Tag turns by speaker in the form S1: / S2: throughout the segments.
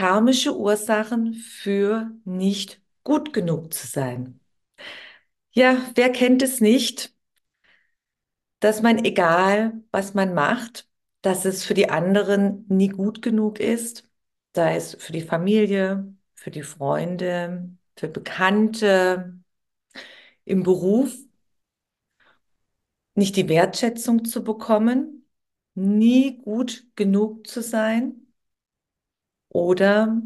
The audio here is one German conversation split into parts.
S1: Karmische Ursachen für nicht gut genug zu sein. Ja, wer kennt es nicht, dass man egal, was man macht, dass es für die anderen nie gut genug ist, sei es für die Familie, für die Freunde, für Bekannte, im Beruf, nicht die Wertschätzung zu bekommen, nie gut genug zu sein oder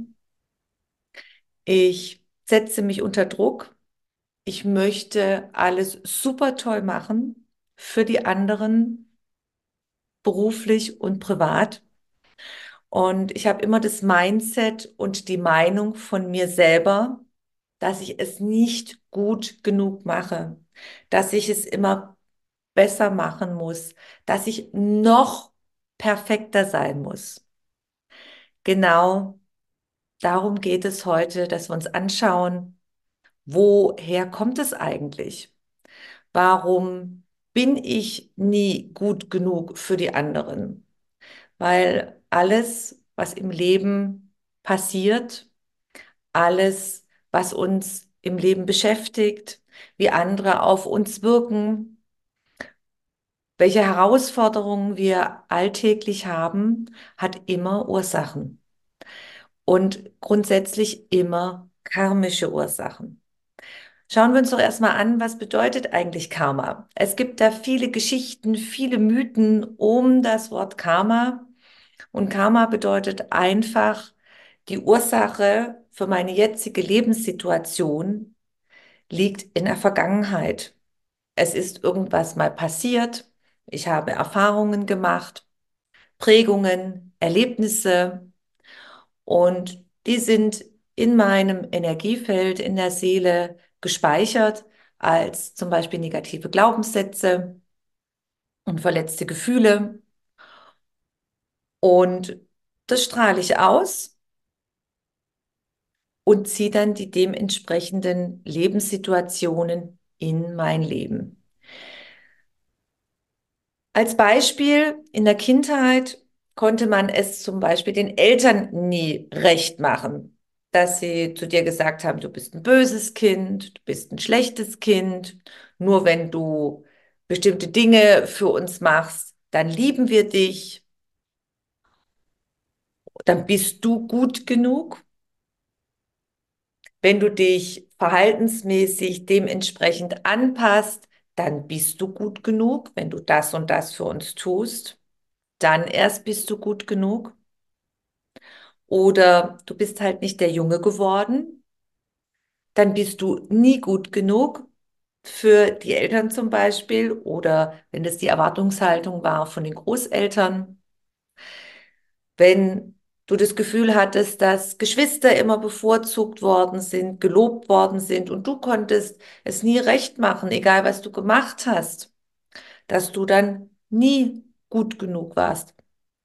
S1: ich setze mich unter Druck, ich möchte alles super toll machen für die anderen, beruflich und privat. Und ich habe immer das Mindset und die Meinung von mir selber, dass ich es nicht gut genug mache, dass ich es immer besser machen muss, dass ich noch perfekter sein muss. Genau darum geht es heute, dass wir uns anschauen, woher kommt es eigentlich? Warum bin ich nie gut genug für die anderen? Weil alles, was im Leben passiert, alles, was uns im Leben beschäftigt, wie andere auf uns wirken, welche Herausforderungen wir alltäglich haben, hat immer Ursachen und grundsätzlich immer karmische Ursachen. Schauen wir uns doch erstmal an, was bedeutet eigentlich Karma? Es gibt da viele Geschichten, viele Mythen um das Wort Karma. Und Karma bedeutet einfach die Ursache für meine jetzige Lebenssituation liegt in der Vergangenheit. Es ist irgendwas mal passiert. Ich habe Erfahrungen gemacht, Prägungen, Erlebnisse und die sind in meinem Energiefeld, in der Seele gespeichert als zum Beispiel negative Glaubenssätze und verletzte Gefühle. Und das strahle ich aus und ziehe dann die dementsprechenden Lebenssituationen in mein Leben. Als Beispiel in der Kindheit konnte man es zum Beispiel den Eltern nie recht machen, dass sie zu dir gesagt haben, du bist ein böses Kind, du bist ein schlechtes Kind, nur wenn du bestimmte Dinge für uns machst, dann lieben wir dich, dann bist du gut genug. Wenn du dich verhaltensmäßig dementsprechend anpasst, dann bist du gut genug, wenn du das und das für uns tust dann erst bist du gut genug. Oder du bist halt nicht der Junge geworden, dann bist du nie gut genug für die Eltern zum Beispiel oder wenn das die Erwartungshaltung war von den Großeltern. Wenn du das Gefühl hattest, dass Geschwister immer bevorzugt worden sind, gelobt worden sind und du konntest es nie recht machen, egal was du gemacht hast, dass du dann nie gut genug warst.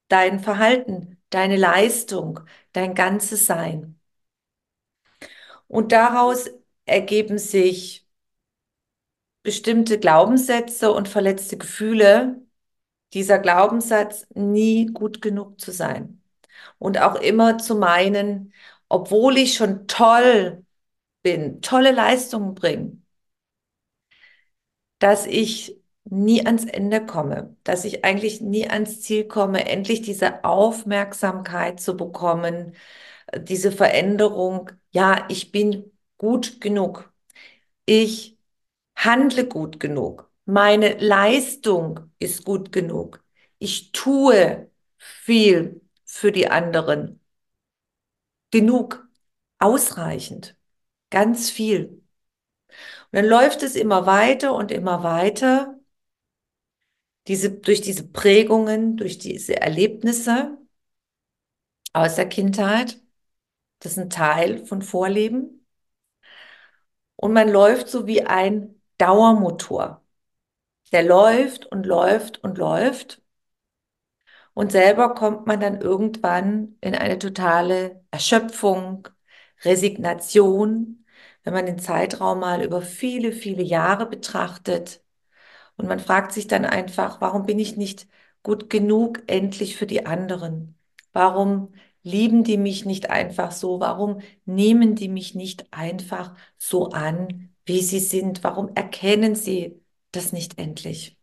S1: Dein Verhalten, deine Leistung, dein ganzes Sein. Und daraus ergeben sich bestimmte Glaubenssätze und verletzte Gefühle. Dieser Glaubenssatz, nie gut genug zu sein. Und auch immer zu meinen, obwohl ich schon toll bin, tolle Leistungen bringe, dass ich nie ans Ende komme, dass ich eigentlich nie ans Ziel komme, endlich diese Aufmerksamkeit zu bekommen, diese Veränderung. Ja, ich bin gut genug. Ich handle gut genug. Meine Leistung ist gut genug. Ich tue viel für die anderen. Genug, ausreichend, ganz viel. dann läuft es immer weiter und immer weiter, diese, durch diese Prägungen, durch diese Erlebnisse aus der Kindheit. Das ist ein Teil von Vorleben. Und man läuft so wie ein Dauermotor. Der läuft und läuft und läuft. Und selber kommt man dann irgendwann in eine totale Erschöpfung, Resignation, wenn man den Zeitraum mal über viele, viele Jahre betrachtet. Und man fragt sich dann einfach, warum bin ich nicht gut genug endlich für die anderen? Warum lieben die mich nicht einfach so? Warum nehmen die mich nicht einfach so an, wie sie sind? Warum erkennen sie das nicht endlich?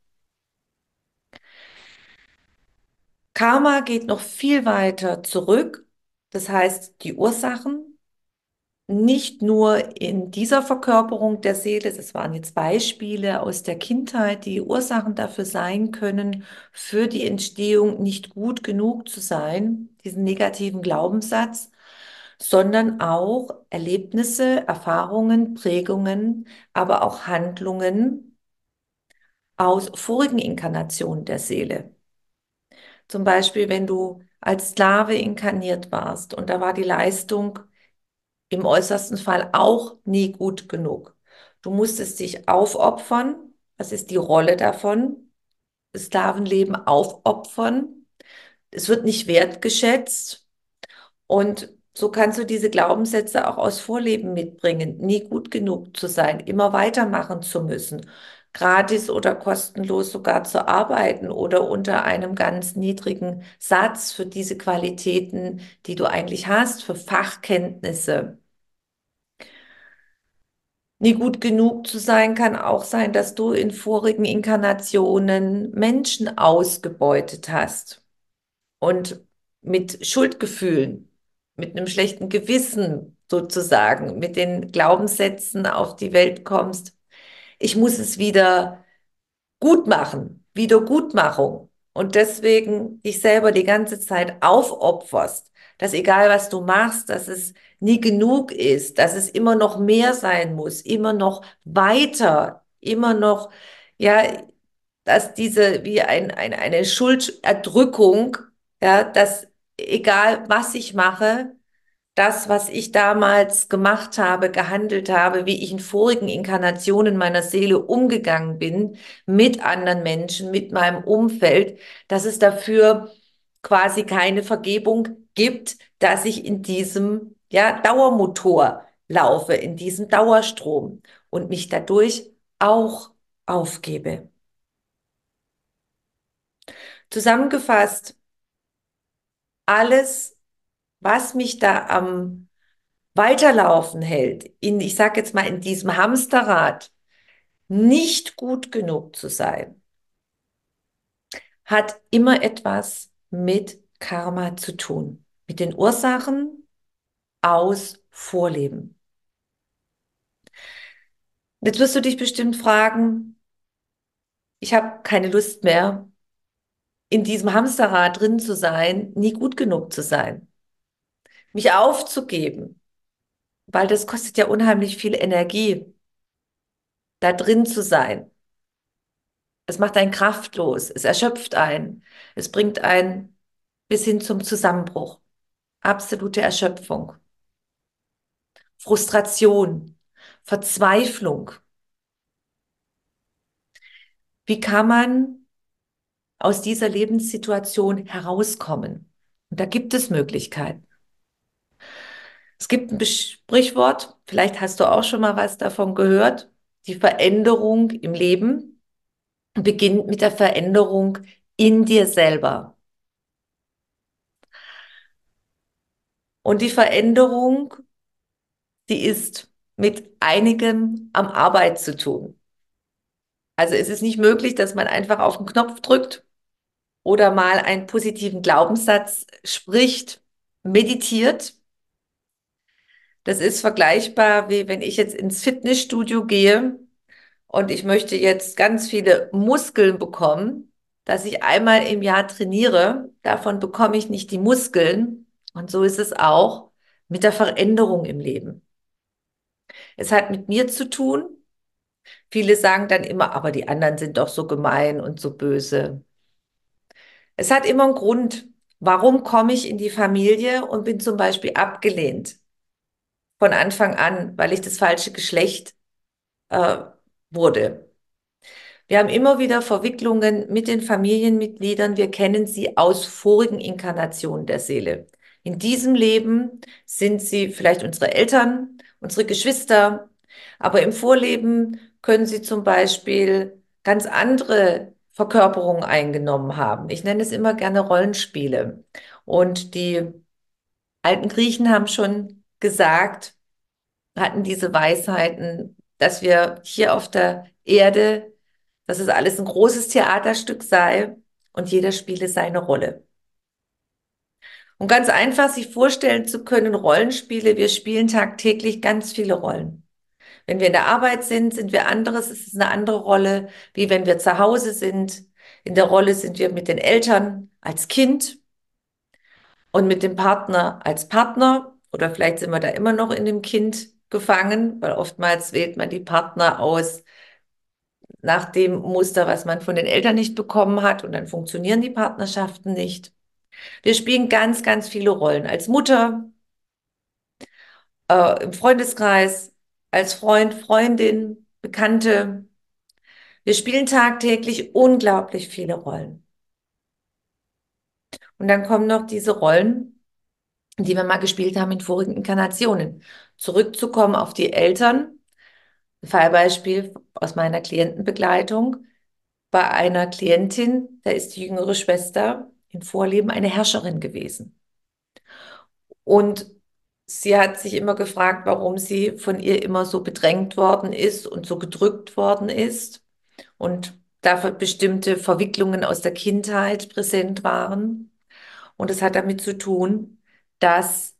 S1: Karma geht noch viel weiter zurück. Das heißt, die Ursachen nicht nur in dieser Verkörperung der Seele, das waren jetzt Beispiele aus der Kindheit, die Ursachen dafür sein können, für die Entstehung nicht gut genug zu sein, diesen negativen Glaubenssatz, sondern auch Erlebnisse, Erfahrungen, Prägungen, aber auch Handlungen aus vorigen Inkarnationen der Seele. Zum Beispiel, wenn du als Sklave inkarniert warst und da war die Leistung im äußersten Fall auch nie gut genug. Du musstest dich aufopfern. Was ist die Rolle davon? Sklavenleben aufopfern. Es wird nicht wertgeschätzt. Und so kannst du diese Glaubenssätze auch aus Vorleben mitbringen, nie gut genug zu sein, immer weitermachen zu müssen, gratis oder kostenlos sogar zu arbeiten oder unter einem ganz niedrigen Satz für diese Qualitäten, die du eigentlich hast, für Fachkenntnisse. Nie gut genug zu sein kann auch sein, dass du in vorigen Inkarnationen Menschen ausgebeutet hast und mit Schuldgefühlen, mit einem schlechten Gewissen sozusagen, mit den Glaubenssätzen auf die Welt kommst. Ich muss es wieder gut machen, Wiedergutmachung. Und deswegen dich selber die ganze Zeit aufopferst, dass egal was du machst, dass es nie genug ist, dass es immer noch mehr sein muss, immer noch weiter, immer noch, ja, dass diese, wie ein, ein, eine Schulderdrückung, ja, dass egal was ich mache, das, was ich damals gemacht habe, gehandelt habe, wie ich in vorigen Inkarnationen meiner Seele umgegangen bin, mit anderen Menschen, mit meinem Umfeld, dass es dafür quasi keine Vergebung gibt, dass ich in diesem ja, Dauermotor laufe, in diesem Dauerstrom und mich dadurch auch aufgebe. Zusammengefasst, alles, was mich da am Weiterlaufen hält, in, ich sage jetzt mal, in diesem Hamsterrad, nicht gut genug zu sein, hat immer etwas mit Karma zu tun, mit den Ursachen aus Vorleben. Jetzt wirst du dich bestimmt fragen, ich habe keine Lust mehr, in diesem Hamsterrad drin zu sein, nie gut genug zu sein, mich aufzugeben, weil das kostet ja unheimlich viel Energie, da drin zu sein. Es macht einen kraftlos, es erschöpft einen, es bringt einen bis hin zum Zusammenbruch. Absolute Erschöpfung. Frustration, Verzweiflung. Wie kann man aus dieser Lebenssituation herauskommen? Und da gibt es Möglichkeiten. Es gibt ein Sprichwort, vielleicht hast du auch schon mal was davon gehört. Die Veränderung im Leben beginnt mit der Veränderung in dir selber. Und die Veränderung die ist mit einigem am Arbeit zu tun. Also es ist nicht möglich, dass man einfach auf den Knopf drückt oder mal einen positiven Glaubenssatz spricht, meditiert. Das ist vergleichbar, wie wenn ich jetzt ins Fitnessstudio gehe und ich möchte jetzt ganz viele Muskeln bekommen, dass ich einmal im Jahr trainiere. Davon bekomme ich nicht die Muskeln. Und so ist es auch mit der Veränderung im Leben. Es hat mit mir zu tun, Viele sagen dann immer, aber die anderen sind doch so gemein und so böse. Es hat immer einen Grund. Warum komme ich in die Familie und bin zum Beispiel abgelehnt von Anfang an, weil ich das falsche Geschlecht äh, wurde? Wir haben immer wieder Verwicklungen mit den Familienmitgliedern. Wir kennen sie aus vorigen Inkarnationen der Seele. In diesem Leben sind sie vielleicht unsere Eltern, unsere Geschwister, aber im Vorleben können sie zum Beispiel ganz andere Verkörperungen eingenommen haben. Ich nenne es immer gerne Rollenspiele. Und die alten Griechen haben schon gesagt, hatten diese Weisheiten, dass wir hier auf der Erde dass es alles ein großes Theaterstück sei und jeder spiele seine Rolle. Und ganz einfach sich vorstellen zu können, Rollenspiele, wir spielen tagtäglich ganz viele Rollen. Wenn wir in der Arbeit sind, sind wir anderes, es ist eine andere Rolle, wie wenn wir zu Hause sind. In der Rolle sind wir mit den Eltern als Kind und mit dem Partner als Partner oder vielleicht sind wir da immer noch in dem Kind gefangen, weil oftmals wählt man die Partner aus, nach dem Muster, was man von den Eltern nicht bekommen hat und dann funktionieren die Partnerschaften nicht. Wir spielen ganz, ganz viele Rollen als Mutter, äh, im Freundeskreis, als Freund, Freundin, Bekannte. Wir spielen tagtäglich unglaublich viele Rollen. Und dann kommen noch diese Rollen, die wir mal gespielt haben in vorigen Inkarnationen. Zurückzukommen auf die Eltern, Fallbeispiel aus meiner Klientenbegleitung. Bei einer Klientin, da ist die jüngere Schwester im Vorleben eine Herrscherin gewesen. Und sie hat sich immer gefragt, warum sie von ihr immer so bedrängt worden ist und so gedrückt worden ist und dafür bestimmte Verwicklungen aus der Kindheit präsent waren. Und es hat damit zu tun, dass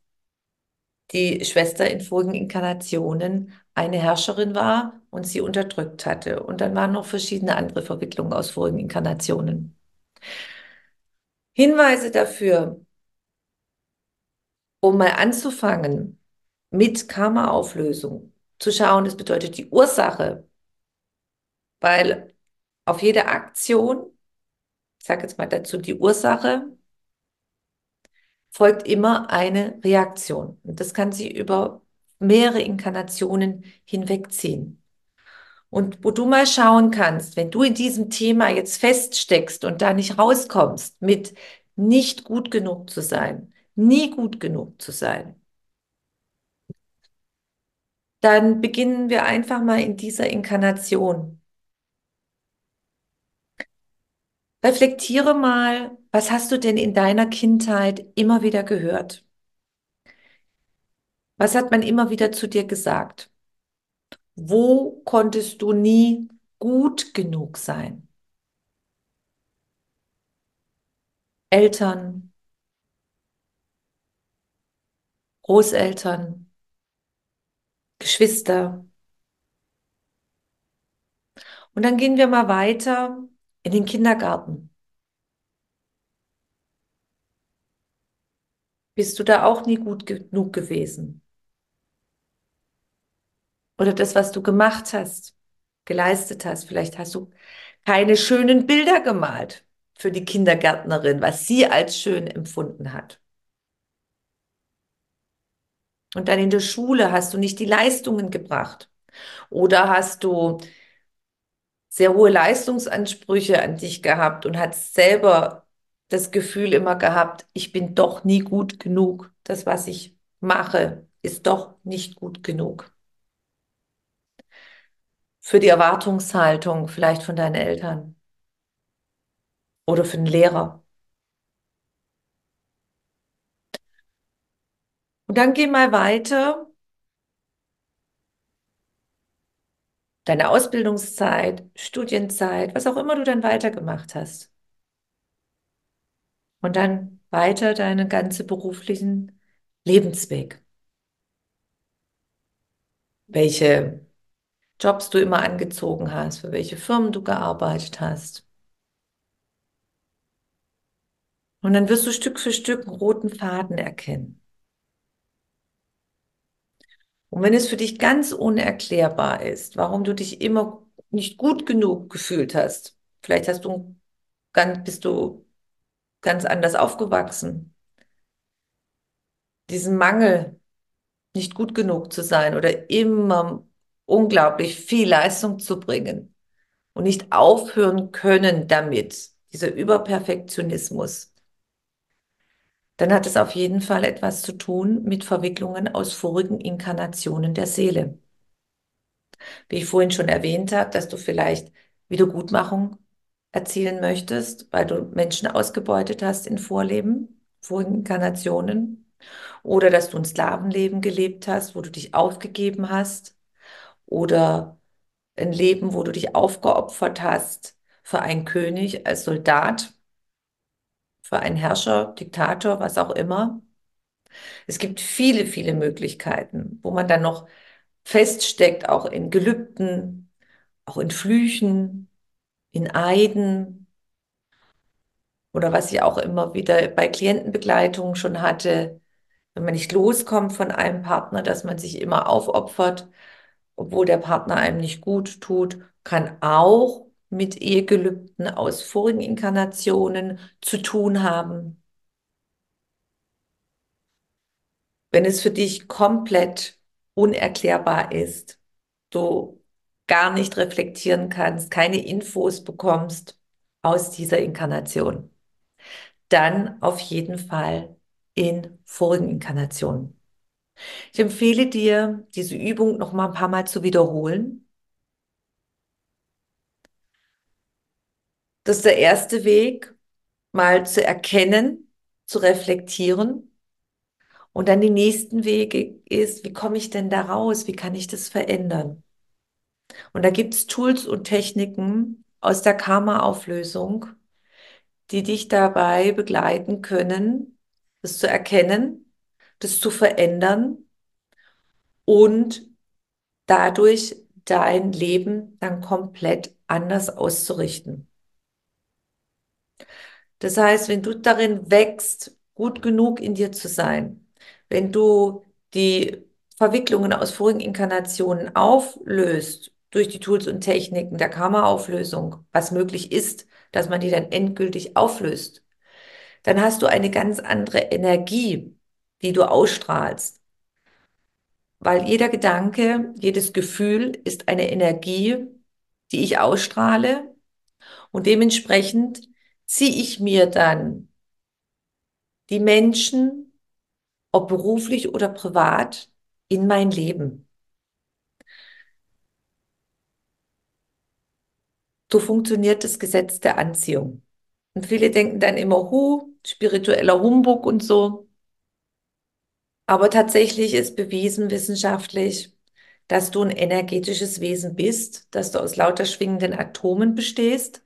S1: die Schwester in vorigen Inkarnationen eine Herrscherin war und sie unterdrückt hatte. Und dann waren noch verschiedene andere Verwicklungen aus vorigen Inkarnationen. Hinweise dafür, um mal anzufangen mit Karma-Auflösung, zu schauen, das bedeutet die Ursache, weil auf jede Aktion, ich sage jetzt mal dazu die Ursache, folgt immer eine Reaktion. Und das kann sie über mehrere Inkarnationen hinwegziehen. Und wo du mal schauen kannst, wenn du in diesem Thema jetzt feststeckst und da nicht rauskommst, mit nicht gut genug zu sein, nie gut genug zu sein, dann beginnen wir einfach mal in dieser Inkarnation. Reflektiere mal, was hast du denn in deiner Kindheit immer wieder gehört? Was hat man immer wieder zu dir gesagt? Wo konntest du nie gut genug sein? Eltern, Großeltern, Geschwister. Und dann gehen wir mal weiter in den Kindergarten. Bist du da auch nie gut genug gewesen? Oder das, was du gemacht hast, geleistet hast. Vielleicht hast du keine schönen Bilder gemalt für die Kindergärtnerin, was sie als schön empfunden hat. Und dann in der Schule hast du nicht die Leistungen gebracht. Oder hast du sehr hohe Leistungsansprüche an dich gehabt und hast selber das Gefühl immer gehabt, ich bin doch nie gut genug. Das, was ich mache, ist doch nicht gut genug für die Erwartungshaltung vielleicht von deinen Eltern oder für den Lehrer. Und dann geh mal weiter. Deine Ausbildungszeit, Studienzeit, was auch immer du dann weitergemacht hast. Und dann weiter deinen ganzen beruflichen Lebensweg. Welche Jobs du immer angezogen hast, für welche Firmen du gearbeitet hast. Und dann wirst du Stück für Stück einen roten Faden erkennen. Und wenn es für dich ganz unerklärbar ist, warum du dich immer nicht gut genug gefühlt hast, vielleicht hast du ganz, bist du ganz anders aufgewachsen, diesen Mangel, nicht gut genug zu sein oder immer unglaublich viel Leistung zu bringen und nicht aufhören können damit, dieser Überperfektionismus, dann hat es auf jeden Fall etwas zu tun mit Verwicklungen aus vorigen Inkarnationen der Seele. Wie ich vorhin schon erwähnt habe, dass du vielleicht Wiedergutmachung erzielen möchtest, weil du Menschen ausgebeutet hast in Vorleben, vorigen Inkarnationen, oder dass du ein Sklavenleben gelebt hast, wo du dich aufgegeben hast, oder ein Leben, wo du dich aufgeopfert hast für einen König als Soldat, für einen Herrscher, Diktator, was auch immer. Es gibt viele, viele Möglichkeiten, wo man dann noch feststeckt, auch in Gelübden, auch in Flüchen, in Eiden oder was ich auch immer wieder bei Klientenbegleitung schon hatte, wenn man nicht loskommt von einem Partner, dass man sich immer aufopfert, obwohl der Partner einem nicht gut tut, kann auch mit Ehegelübden aus vorigen Inkarnationen zu tun haben. Wenn es für dich komplett unerklärbar ist, du gar nicht reflektieren kannst, keine Infos bekommst aus dieser Inkarnation, dann auf jeden Fall in vorigen Inkarnationen. Ich empfehle dir, diese Übung noch mal ein paar Mal zu wiederholen. Das ist der erste Weg, mal zu erkennen, zu reflektieren. Und dann die nächsten Wege ist, wie komme ich denn da raus? Wie kann ich das verändern? Und da gibt es Tools und Techniken aus der Karma-Auflösung, die dich dabei begleiten können, das zu erkennen, das zu verändern und dadurch dein Leben dann komplett anders auszurichten. Das heißt, wenn du darin wächst, gut genug in dir zu sein, wenn du die Verwicklungen aus vorigen Inkarnationen auflöst durch die Tools und Techniken der Karma-Auflösung, was möglich ist, dass man die dann endgültig auflöst, dann hast du eine ganz andere Energie, die du ausstrahlst. Weil jeder Gedanke, jedes Gefühl ist eine Energie, die ich ausstrahle und dementsprechend ziehe ich mir dann die Menschen, ob beruflich oder privat, in mein Leben. So funktioniert das Gesetz der Anziehung. Und viele denken dann immer, hu, spiritueller Humbug und so. Aber tatsächlich ist bewiesen wissenschaftlich, dass du ein energetisches Wesen bist, dass du aus lauter schwingenden Atomen bestehst.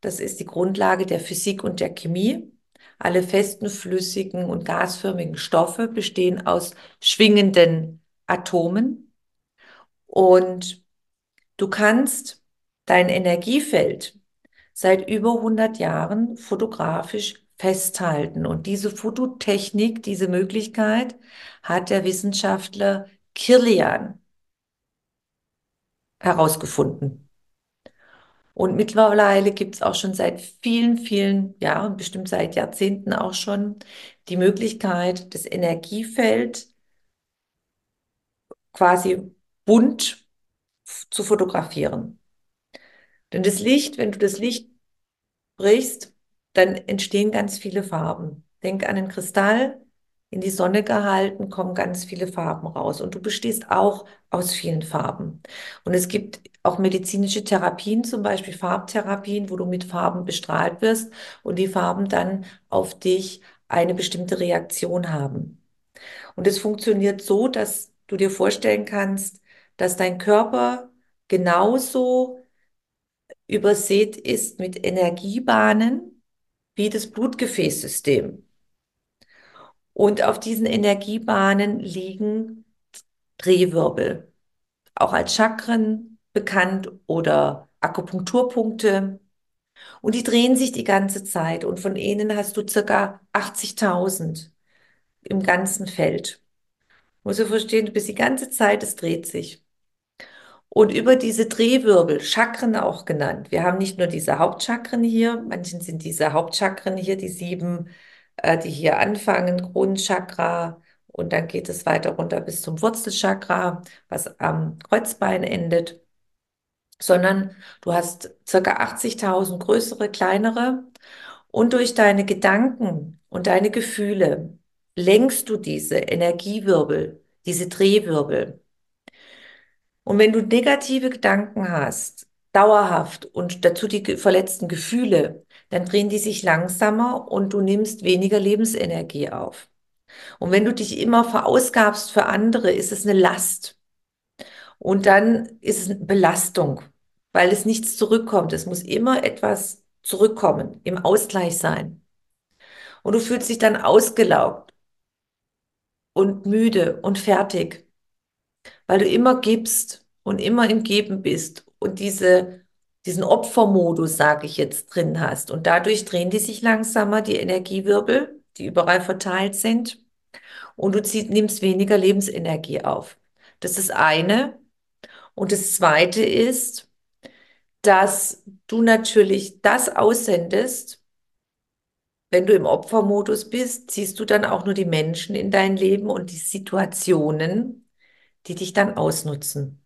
S1: Das ist die Grundlage der Physik und der Chemie. Alle festen, flüssigen und gasförmigen Stoffe bestehen aus schwingenden Atomen. Und du kannst dein Energiefeld seit über 100 Jahren fotografisch festhalten. Und diese Fototechnik, diese Möglichkeit hat der Wissenschaftler Kirlian herausgefunden. Und mittlerweile gibt es auch schon seit vielen, vielen Jahren, bestimmt seit Jahrzehnten auch schon, die Möglichkeit, das Energiefeld quasi bunt zu fotografieren. Denn das Licht, wenn du das Licht brichst, dann entstehen ganz viele Farben. Denk an den Kristall, in die Sonne gehalten, kommen ganz viele Farben raus. Und du bestehst auch aus vielen Farben. Und es gibt auch medizinische Therapien, zum Beispiel Farbtherapien, wo du mit Farben bestrahlt wirst und die Farben dann auf dich eine bestimmte Reaktion haben. Und es funktioniert so, dass du dir vorstellen kannst, dass dein Körper genauso übersät ist mit Energiebahnen wie das Blutgefäßsystem. Und auf diesen Energiebahnen liegen Drehwirbel, auch als Chakren bekannt oder Akupunkturpunkte. Und die drehen sich die ganze Zeit und von ihnen hast du circa 80.000 im ganzen Feld. Musst du verstehen, du bist die ganze Zeit, es dreht sich. Und über diese Drehwirbel, Chakren auch genannt, wir haben nicht nur diese Hauptchakren hier, manchen sind diese Hauptchakren hier, die sieben, äh, die hier anfangen, Kronenchakra, und dann geht es weiter runter bis zum Wurzelchakra, was am Kreuzbein endet, sondern du hast circa 80.000 größere, kleinere, und durch deine Gedanken und deine Gefühle lenkst du diese Energiewirbel, diese Drehwirbel. Und wenn du negative Gedanken hast, dauerhaft und dazu die verletzten Gefühle, dann drehen die sich langsamer und du nimmst weniger Lebensenergie auf. Und wenn du dich immer verausgabst für andere, ist es eine Last. Und dann ist es eine Belastung, weil es nichts zurückkommt. Es muss immer etwas zurückkommen, im Ausgleich sein. Und du fühlst dich dann ausgelaugt und müde und fertig, weil du immer gibst und immer im Geben bist und diese, diesen Opfermodus, sage ich jetzt, drin hast. Und dadurch drehen die sich langsamer, die Energiewirbel, die überall verteilt sind. Und du zieh, nimmst weniger Lebensenergie auf. Das ist eine. Und das zweite ist, dass du natürlich das aussendest, wenn du im Opfermodus bist, ziehst du dann auch nur die Menschen in dein Leben und die Situationen, die dich dann ausnutzen.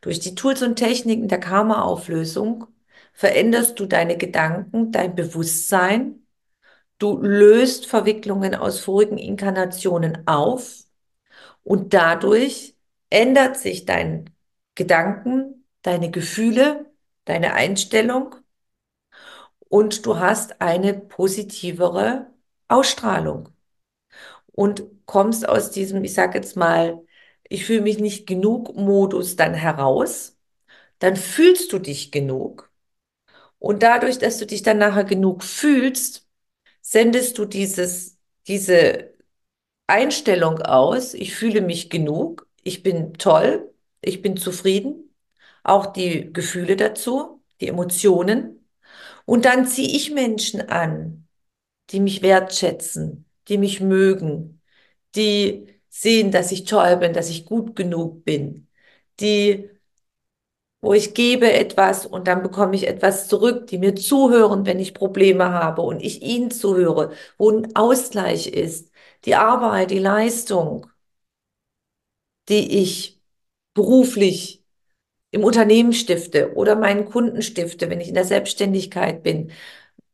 S1: Durch die Tools und Techniken der Karma-Auflösung veränderst du deine Gedanken, dein Bewusstsein, du löst Verwicklungen aus vorigen Inkarnationen auf. Und dadurch ändert sich dein Gedanken, deine Gefühle, deine Einstellung. Und du hast eine positivere Ausstrahlung. Und kommst aus diesem, ich sage jetzt mal, ich fühle mich nicht genug Modus dann heraus, dann fühlst du dich genug. Und dadurch, dass du dich dann nachher genug fühlst, sendest du dieses, diese Einstellung aus, ich fühle mich genug, ich bin toll, ich bin zufrieden, auch die Gefühle dazu, die Emotionen. Und dann ziehe ich Menschen an, die mich wertschätzen, die mich mögen, die sehen, dass ich toll bin, dass ich gut genug bin, die, wo ich gebe etwas und dann bekomme ich etwas zurück, die mir zuhören, wenn ich Probleme habe und ich ihnen zuhöre, wo ein Ausgleich ist, die Arbeit, die Leistung, die ich beruflich im Unternehmen stifte oder meinen Kunden stifte, wenn ich in der Selbstständigkeit bin,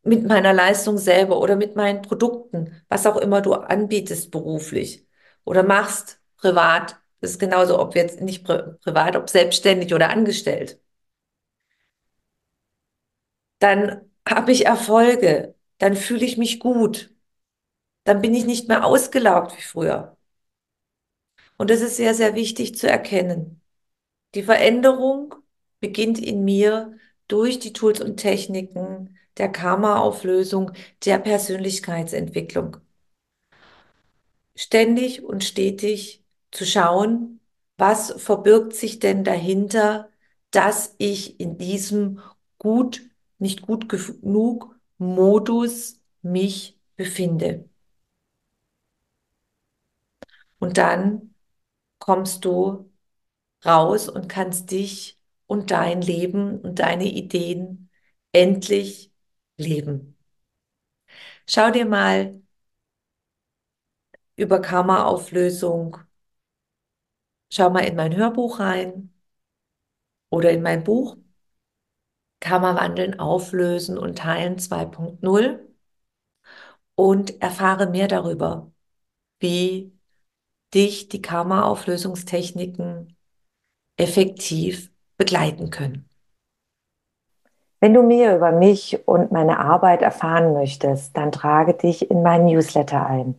S1: mit meiner Leistung selber oder mit meinen Produkten, was auch immer du anbietest beruflich oder machst privat. Das ist genauso, ob jetzt nicht pri privat, ob selbstständig oder angestellt. Dann habe ich Erfolge, dann fühle ich mich gut, dann bin ich nicht mehr ausgelaugt wie früher. Und das ist sehr, sehr wichtig zu erkennen. Die Veränderung beginnt in mir durch die Tools und Techniken der Karma-Auflösung, der Persönlichkeitsentwicklung ständig und stetig zu schauen, was verbirgt sich denn dahinter, dass ich in diesem gut, nicht gut genug Modus mich befinde. Und dann kommst du raus und kannst dich und dein Leben und deine Ideen endlich leben. Schau dir mal über Karma-Auflösung. Schau mal in mein Hörbuch rein oder in mein Buch Karma wandeln, auflösen und teilen 2.0 und erfahre mehr darüber, wie dich die Karma-Auflösungstechniken effektiv begleiten können.
S2: Wenn du mehr über mich und meine Arbeit erfahren möchtest, dann trage dich in meinen Newsletter ein.